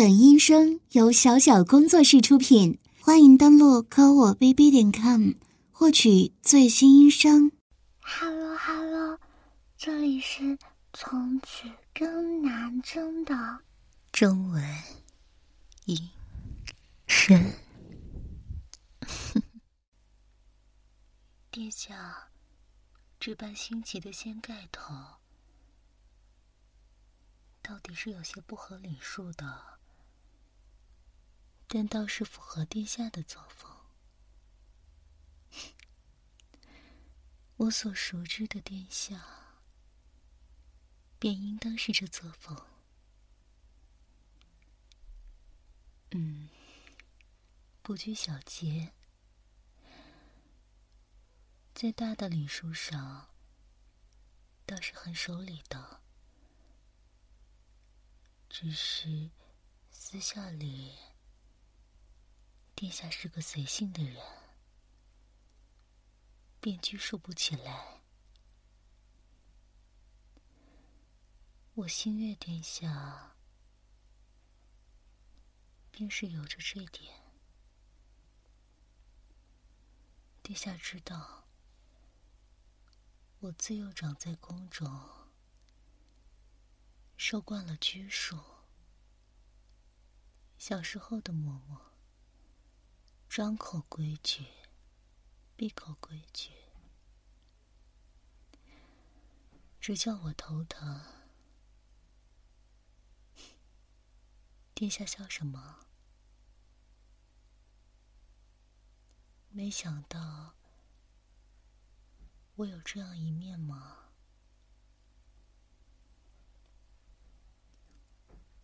本音声由小小工作室出品，欢迎登录科我 bb 点 com 获取最新音声。Hello Hello，这里是从此更难争的中文音声。殿下，这般新奇的掀盖头，到底是有些不合礼数的。但倒是符合殿下的作风。我所熟知的殿下，便应当是这作风。嗯，不拘小节，在大的礼数上，倒是很守礼的。只是私下里。殿下是个随性的人，便拘束不起来。我心悦殿下，便是有着这点。殿下知道，我自幼长在宫中，受惯了拘束。小时候的嬷嬷。张口规矩，闭口规矩，只叫我头疼。殿下笑什么？没想到我有这样一面吗？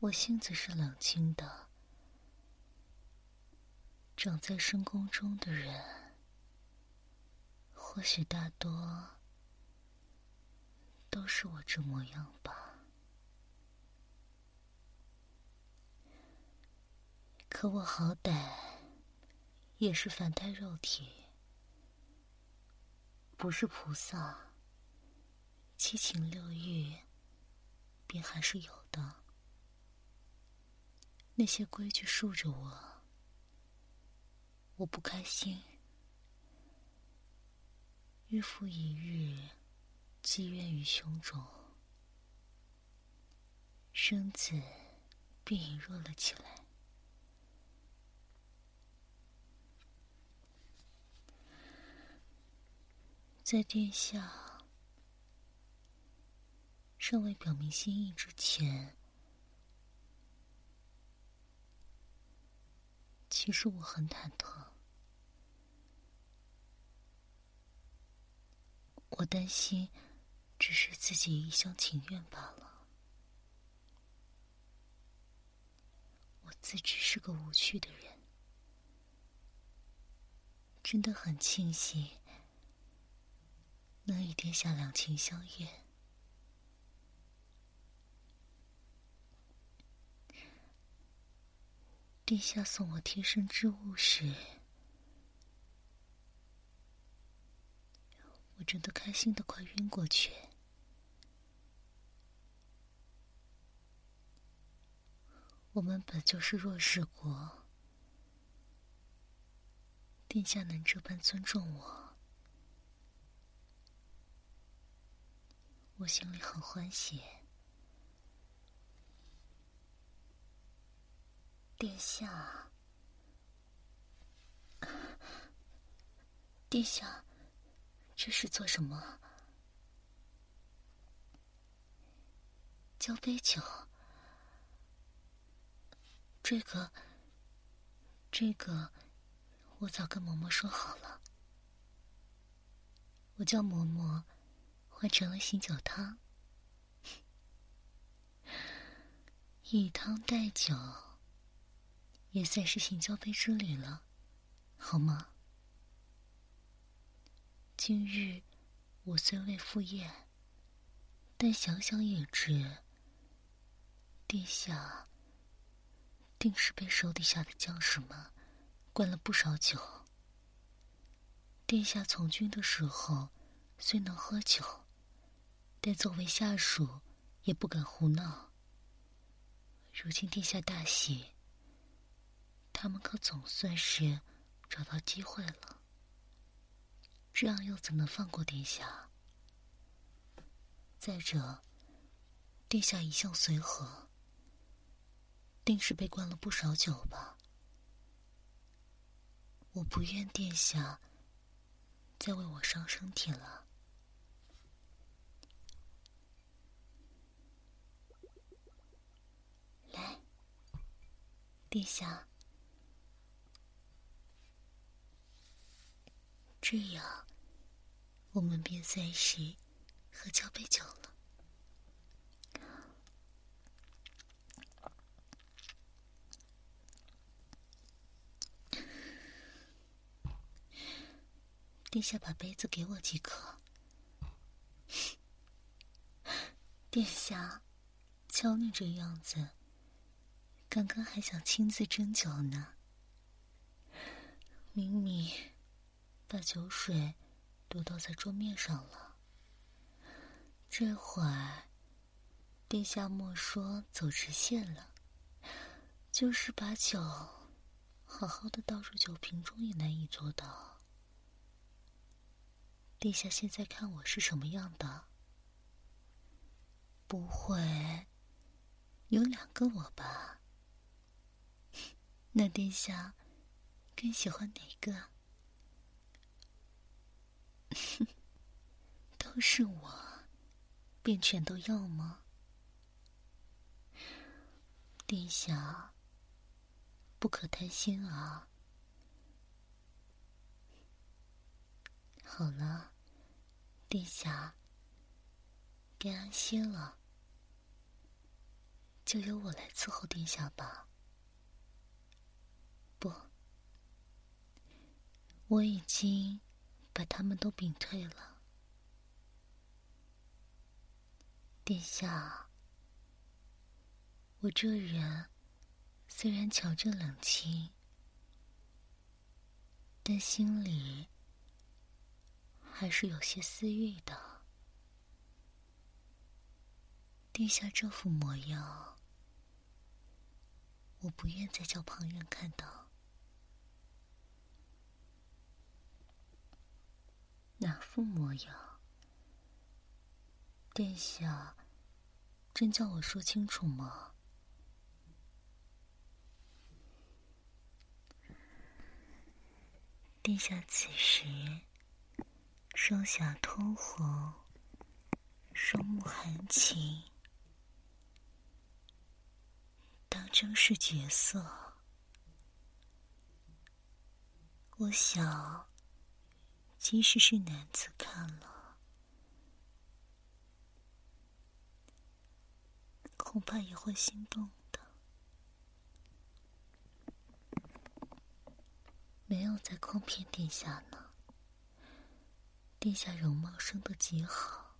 我性子是冷清的。长在深宫中的人，或许大多都是我这模样吧。可我好歹也是凡胎肉体，不是菩萨，七情六欲便还是有的。那些规矩束着我。我不开心，日复一日，积怨于胸中，身子便隐弱了起来。在殿下尚未表明心意之前。其实我很忐忑，我担心只是自己一厢情愿罢了。我自知是个无趣的人，真的很庆幸能与殿下两情相悦。殿下送我贴身之物时，我真的开心的快晕过去。我们本就是弱势国，殿下能这般尊重我，我心里很欢喜。殿下，殿下，这是做什么？交杯酒。这个，这个，我早跟嬷嬷说好了。我叫嬷嬷换成了醒酒汤，以汤代酒。也算是行交杯之礼了，好吗？今日我虽未赴宴，但想想也知，殿下定是被手底下的将士们灌了不少酒。殿下从军的时候虽能喝酒，但作为下属也不敢胡闹。如今殿下大喜，他们可总算是找到机会了。这样又怎能放过殿下？再者，殿下一向随和，定是被灌了不少酒吧？我不愿殿下再为我伤身体了。来，殿下，这样我们便算是喝交杯酒了。殿下，把杯子给我即可。殿下，瞧你这样子，刚刚还想亲自斟酒呢。明明把酒水都倒在桌面上了，这会儿殿下莫说走直线了，就是把酒好好的倒入酒瓶中也难以做到。殿下现在看我是什么样的？不会有两个我吧？那殿下更喜欢哪个？都是我，便全都要吗？殿下不可贪心啊！好了，殿下，别安心了，就由我来伺候殿下吧。不，我已经把他们都屏退了。殿下，我这人虽然瞧着冷清，但心里……还是有些私欲的。殿下这副模样，我不愿再叫旁人看到。哪副模样？殿下，真叫我说清楚吗？殿下此时。双颊通红，双目含情，当真是绝色。我想，即使是男子看了，恐怕也会心动的。没有在诓骗殿下呢。殿下容貌生得极好，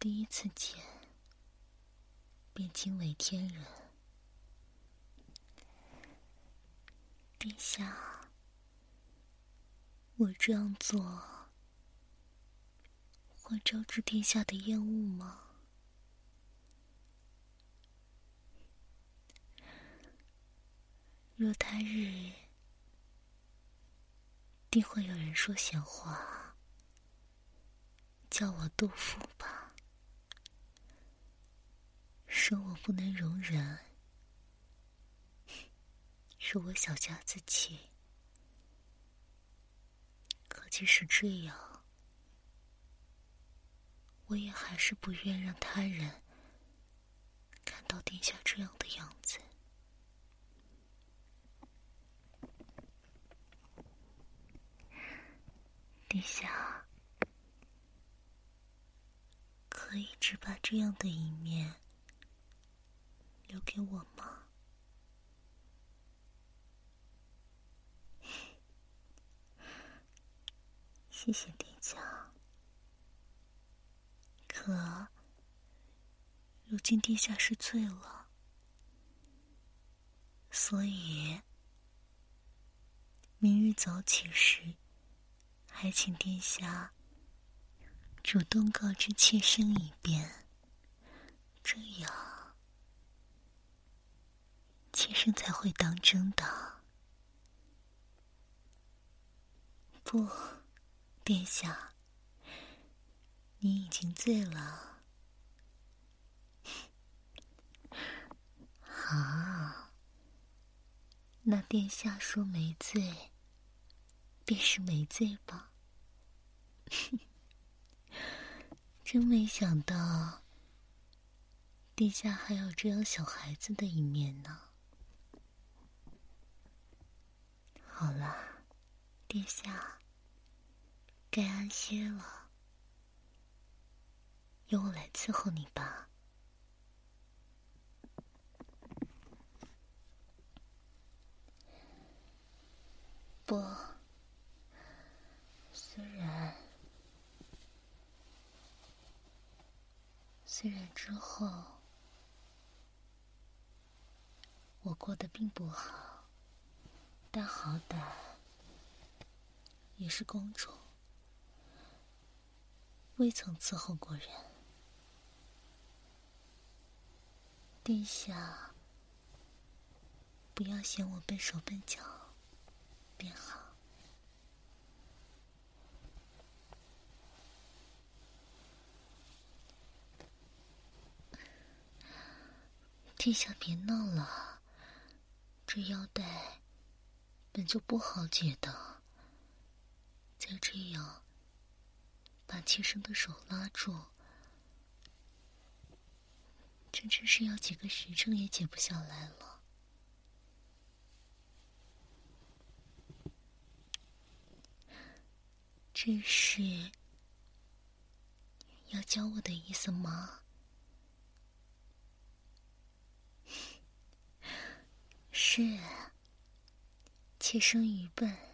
第一次见便惊为天人。殿下，我这样做会招致殿下的厌恶吗？若他日……定会有人说闲话，叫我杜甫吧，说我不能容忍，说我小家子气。即使这样，我也还是不愿让他人看到殿下这样的样子。殿下，可以只把这样的一面留给我吗？谢谢殿下。可如今殿下是醉了，所以明日早起时。还请殿下主动告知妾身一遍，这样，妾身才会当真的。不，殿下，你已经醉了。好，那殿下说没醉，便是没醉吧。真没想到，殿下还有这样小孩子的一面呢。好了，殿下，该安歇了，由我来伺候你吧。不，虽然。虽然之后我过得并不好，但好歹也是公主，未曾伺候过人。殿下，不要嫌我笨手笨脚，便好。殿下别闹了，这腰带本就不好解的，再这样把妾身的手拉住，这真是要几个时辰也解不下来了。这是要教我的意思吗？是，妾身愚笨，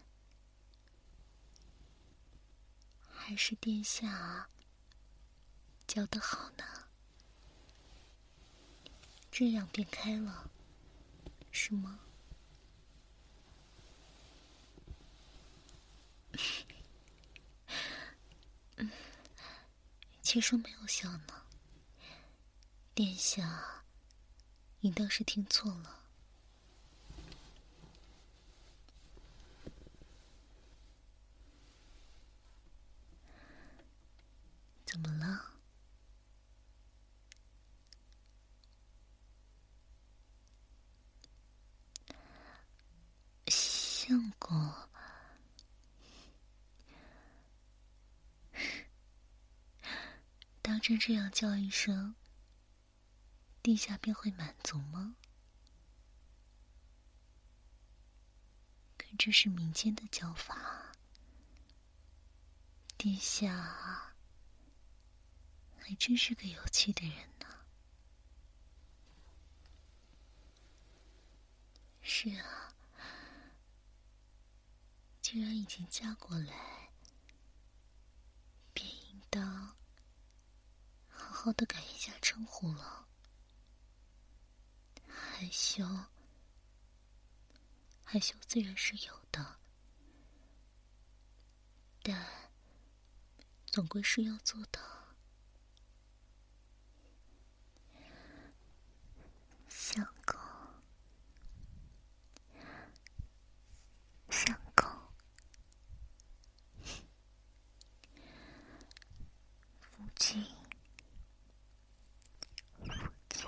还是殿下教的好呢？这样便开了，是吗？嗯，妾身没有笑呢，殿下，你倒是听错了。怎么了，相公？当真这样叫一声，地下便会满足吗？可这是民间的叫法，地下。还真是个有趣的人呢。是啊，既然已经嫁过来，便应当好的改一下称呼了。害羞，害羞自然是有的，但总归是要做的。相公，相公，父亲，父亲，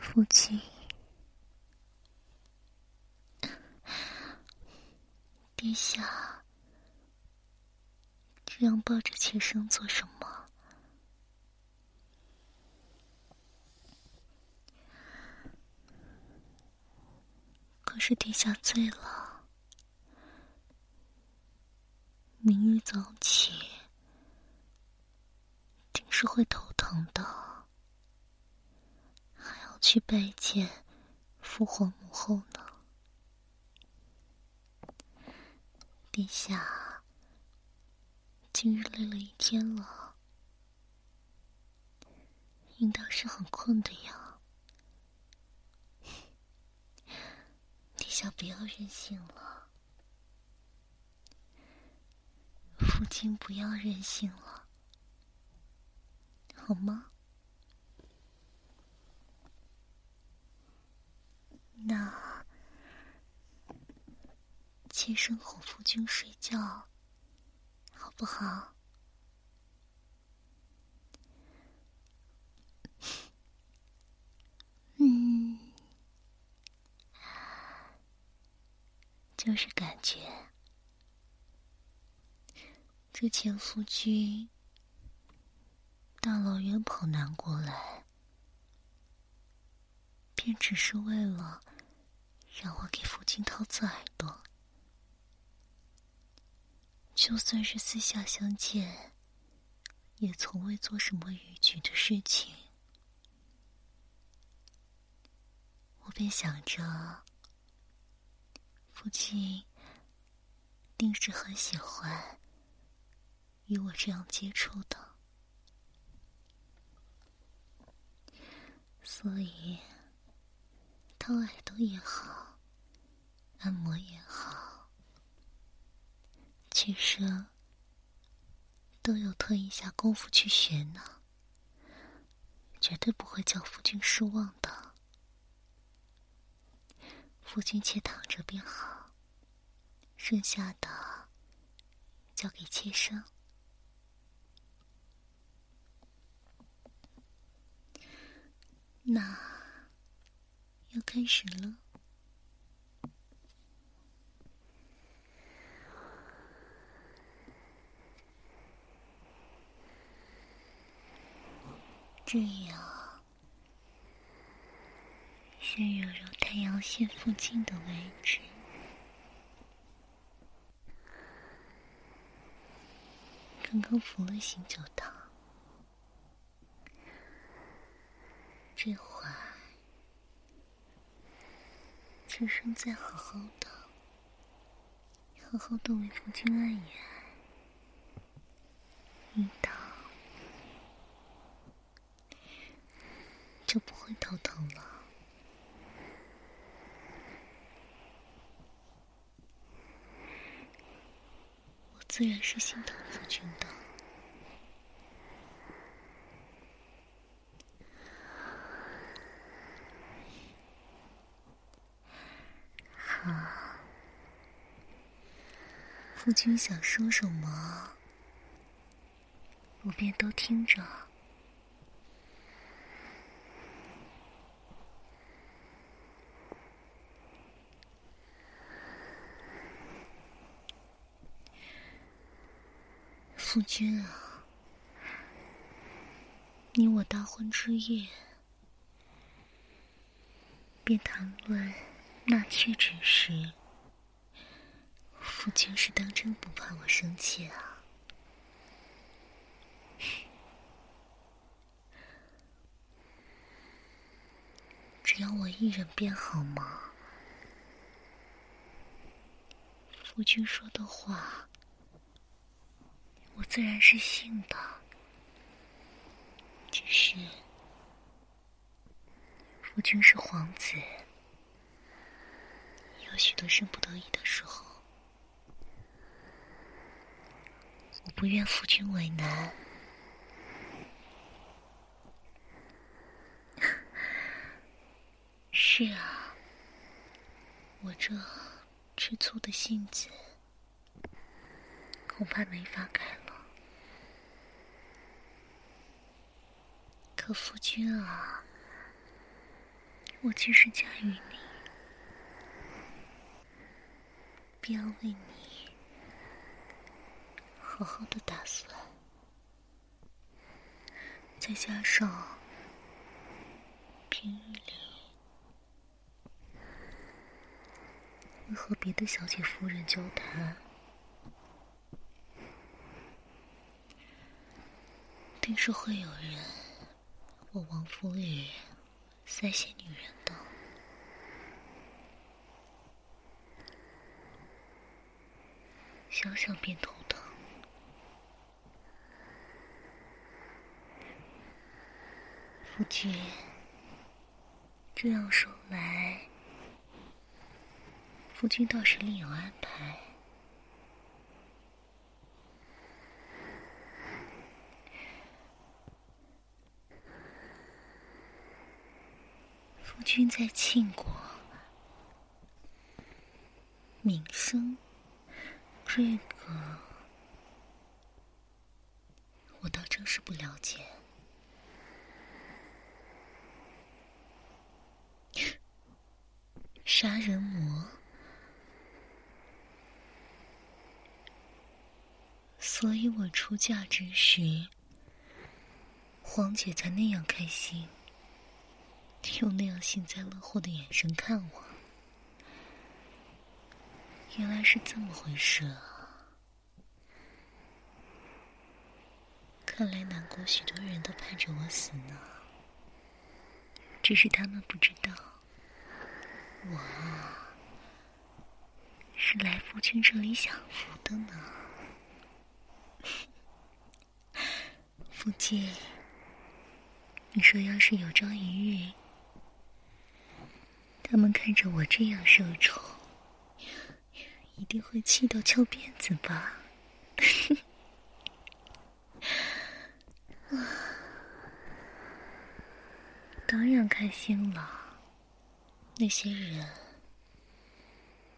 父亲，殿下，这样抱着妾身做什么？可是殿下醉了，明日早起定是会头疼的，还要去拜见父皇母后呢。殿下今日累了一天了，应当是很困的呀。殿下不要任性了，父亲不要任性了。好吗？那亲身哄夫君睡觉，好不好？嗯，就是感觉。之前夫君大老远跑南过来，便只是为了让我给夫君掏刺就算是私下相见，也从未做什么逾矩的事情。我便想着，父亲定是很喜欢。与我这样接触的，所以掏耳朵也好，按摩也好，其实都有特意下功夫去学呢，绝对不会叫夫君失望的。夫君且躺着便好，剩下的交给妾身。那要开始了。这样，先揉揉太阳穴附近的位置，刚刚服了醒酒汤。这会儿，只剩再好好的、好好的为夫君按一按，一躺就不会头疼了。我自然是心疼夫君的。夫君想说什么，我便都听着。夫君啊，你我大婚之夜，便谈论纳妾之事。夫君是当真不怕我生气啊？只要我一人便好吗？夫君说的话，我自然是信的。只是，夫君是皇子，有许多生不得已的时候。我不愿夫君为难。是啊，我这吃醋的性子，恐怕没法改了。可夫君啊，我既是嫁与你，便要为你。好好的打算，再加上平日里会和别的小姐夫人交谈，定是会有人往王府里塞些女人的，想想便头疼。夫君，这样说来，夫君倒是另有安排。君在庆国，名声，这个我倒真是不了解。杀人魔，所以我出嫁之时，黄姐才那样开心，用那样幸灾乐祸的眼神看我。原来是这么回事啊！看来南国许多人都盼着我死呢，只是他们不知道。我是来夫君这里享福的呢，夫君，你说要是有朝一日，他们看着我这样受宠，一定会气到翘辫子吧？当然开心了。那些人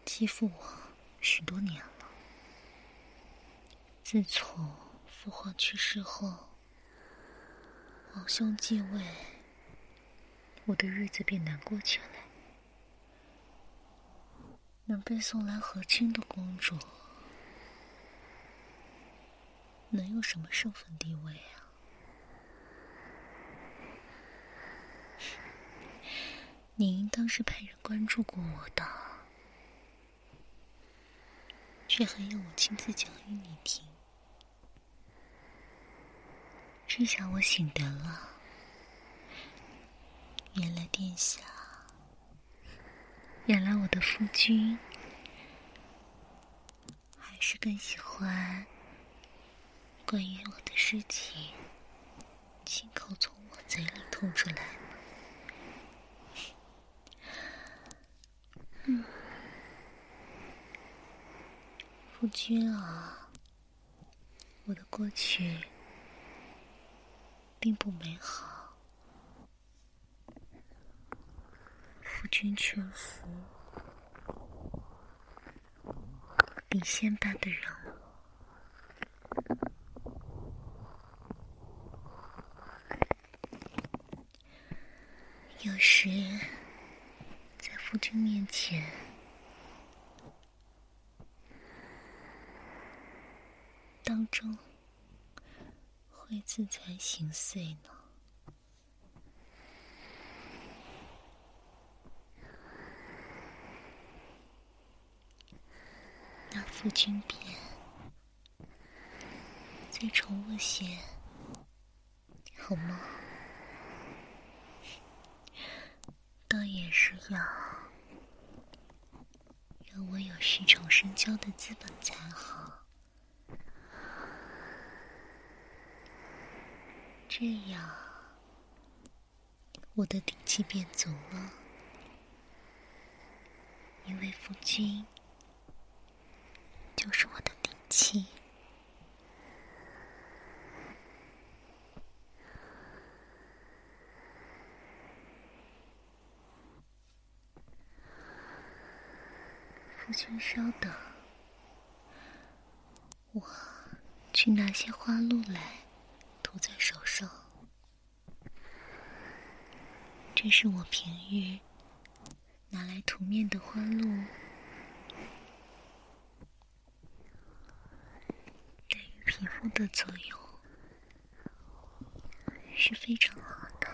欺负我许多年了。自从父皇去世后，皇兄继位，我的日子便难过起来。能被送来和亲的公主，能有什么身份地位啊？你应当是派人关注过我的，却还要我亲自讲与你听。这下我醒得了，原来殿下，原来我的夫君，还是更喜欢关于我的事情，亲口从我嘴里吐出来。嗯，夫君啊，我的过去并不美好。夫君屈服，李仙般的人物有时在。夫君面前，当中会自惭形秽呢。夫君便再宠我些，好吗？倒也是要让。我有十宠深交的资本才好，这样我的底气便足了。因为夫君就是我的底气。夫君稍等，我去拿些花露来涂在手上。这是我平日拿来涂面的花露，对于皮肤的作用是非常好的。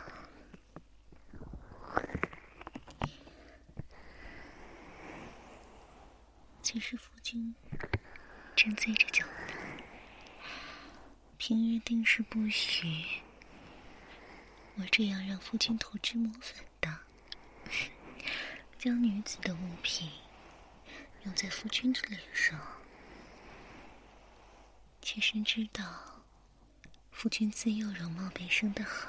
其实夫君正醉着酒呢，平日定是不许我这样让夫君涂脂抹粉的。将女子的物品用在夫君的脸上，妾身知道夫君自幼容貌便生得好，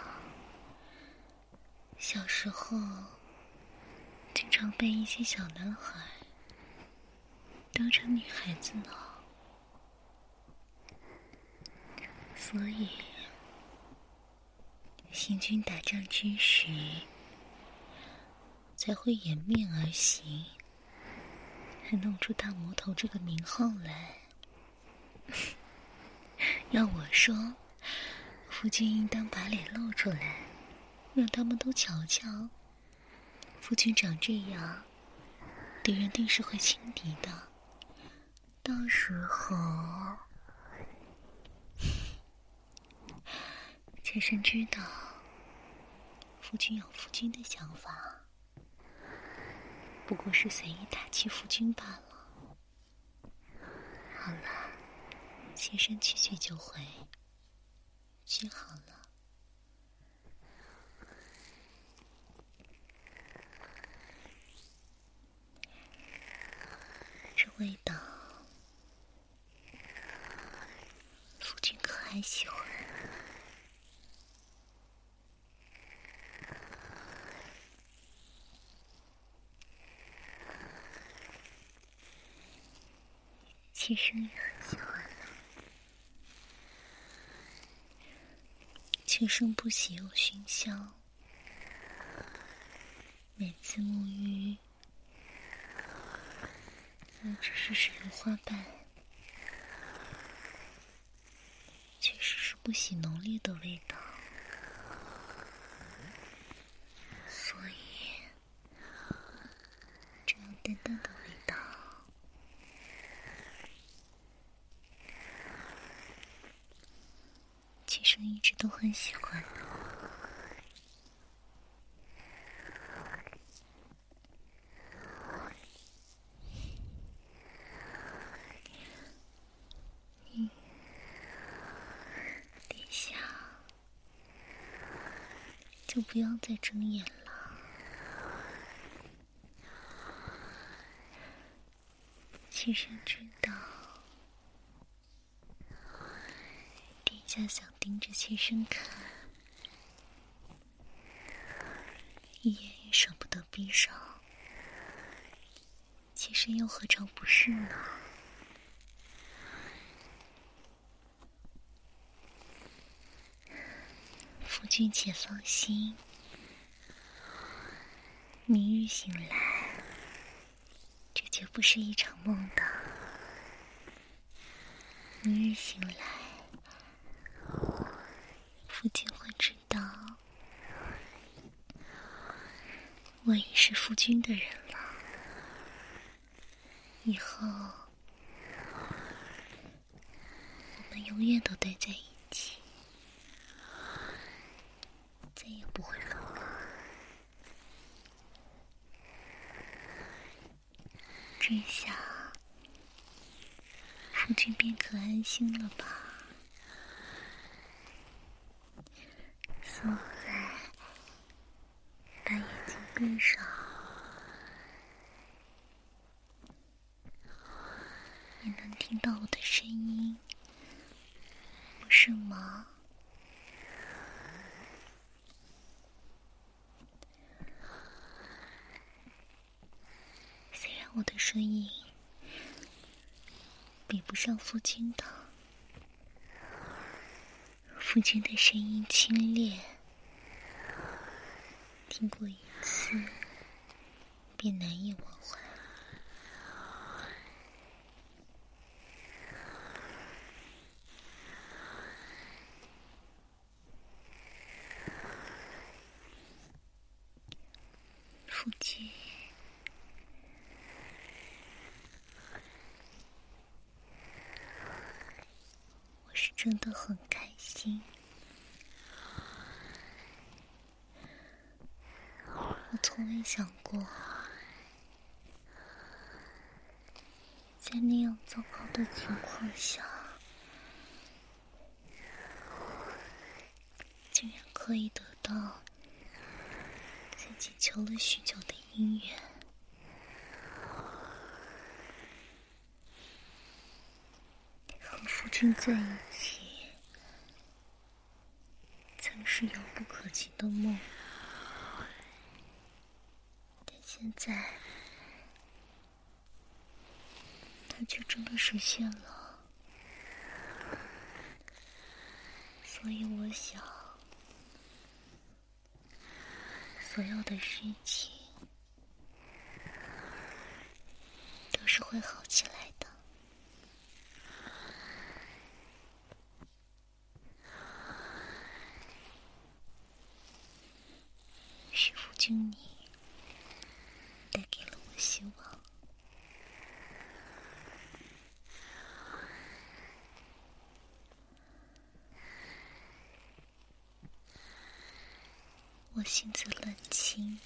小时候经常被一些小男孩。当成女孩子呢，所以行军打仗之时，才会掩面而行，还弄出大魔头这个名号来。要我说，夫君应当把脸露出来，让他们都瞧瞧。夫君长这样，敌人定是会轻敌的。到时候，妾身知道，夫君有夫君的想法，不过是随意打击夫君罢了。好了，妾身去去就回，去好了。这味道，夫君可还喜欢？妾身也很喜欢呢。却生不喜有熏香，每次沐浴，都只是使用花瓣，确实是不喜浓烈的味道，所以这样淡淡的味道。妾身一直都很喜欢。嗯，殿下，就不要再睁眼了。妾身知道。殿下想盯着妾身看，一眼也舍不得闭上。妾身又何尝不是呢？夫君且放心，明日醒来，这绝不是一场梦的。明日醒来。夫君会知道，我已是夫君的人了。以后，我们永远都待在一起，再也不会分开。这下，夫君便可安心了吧？现在，把眼睛闭上，你能听到我的声音，不是吗？虽然我的声音比不上父亲的。父亲的声音清冽，听过一次便难以忘怀。父亲，我是真的很开心。我从未想过，在那样糟糕的情况下，竟然可以得到自己求了许久的姻缘。和夫君在一起，曾是遥不可及的梦。现在，它却真的实现了，所以我想，所有的事情都是会好起来的。是夫君你带给了我希望。我性子冷清。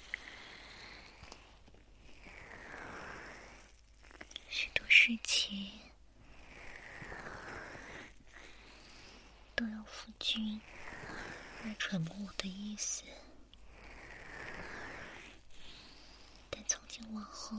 许多事情都要夫君来揣摩我的意思，但从今往后，